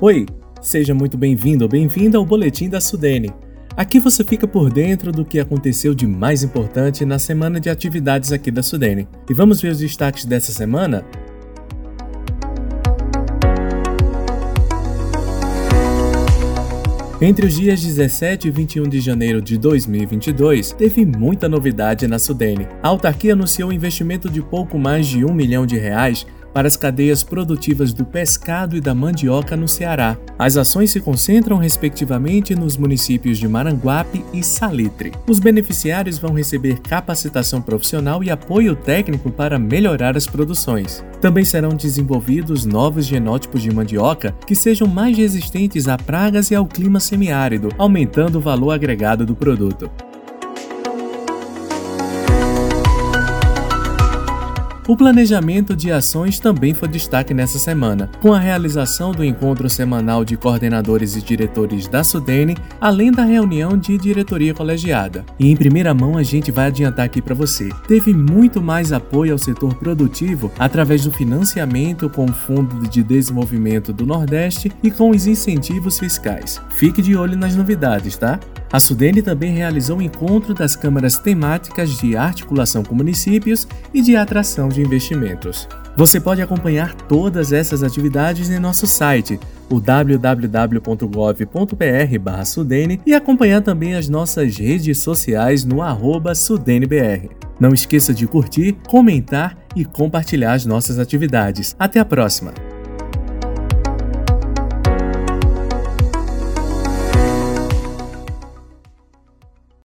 Oi, seja muito bem-vindo ou bem-vinda ao Boletim da Sudene. Aqui você fica por dentro do que aconteceu de mais importante na semana de atividades aqui da Sudene. E vamos ver os destaques dessa semana? Entre os dias 17 e 21 de janeiro de 2022, teve muita novidade na Sudene. A autarquia anunciou um investimento de pouco mais de um milhão de reais para as cadeias produtivas do pescado e da mandioca no Ceará. As ações se concentram respectivamente nos municípios de Maranguape e Salitre. Os beneficiários vão receber capacitação profissional e apoio técnico para melhorar as produções. Também serão desenvolvidos novos genótipos de mandioca que sejam mais resistentes a pragas e ao clima semiárido, aumentando o valor agregado do produto. O planejamento de ações também foi destaque nessa semana, com a realização do encontro semanal de coordenadores e diretores da Sudene, além da reunião de diretoria colegiada. E em primeira mão a gente vai adiantar aqui para você. Teve muito mais apoio ao setor produtivo através do financiamento com o Fundo de Desenvolvimento do Nordeste e com os incentivos fiscais. Fique de olho nas novidades, tá? A Sudene também realizou o um encontro das câmaras temáticas de articulação com municípios e de atração de investimentos. Você pode acompanhar todas essas atividades em nosso site, o www.gov.br/sudene e acompanhar também as nossas redes sociais no @sudenebr. Não esqueça de curtir, comentar e compartilhar as nossas atividades. Até a próxima!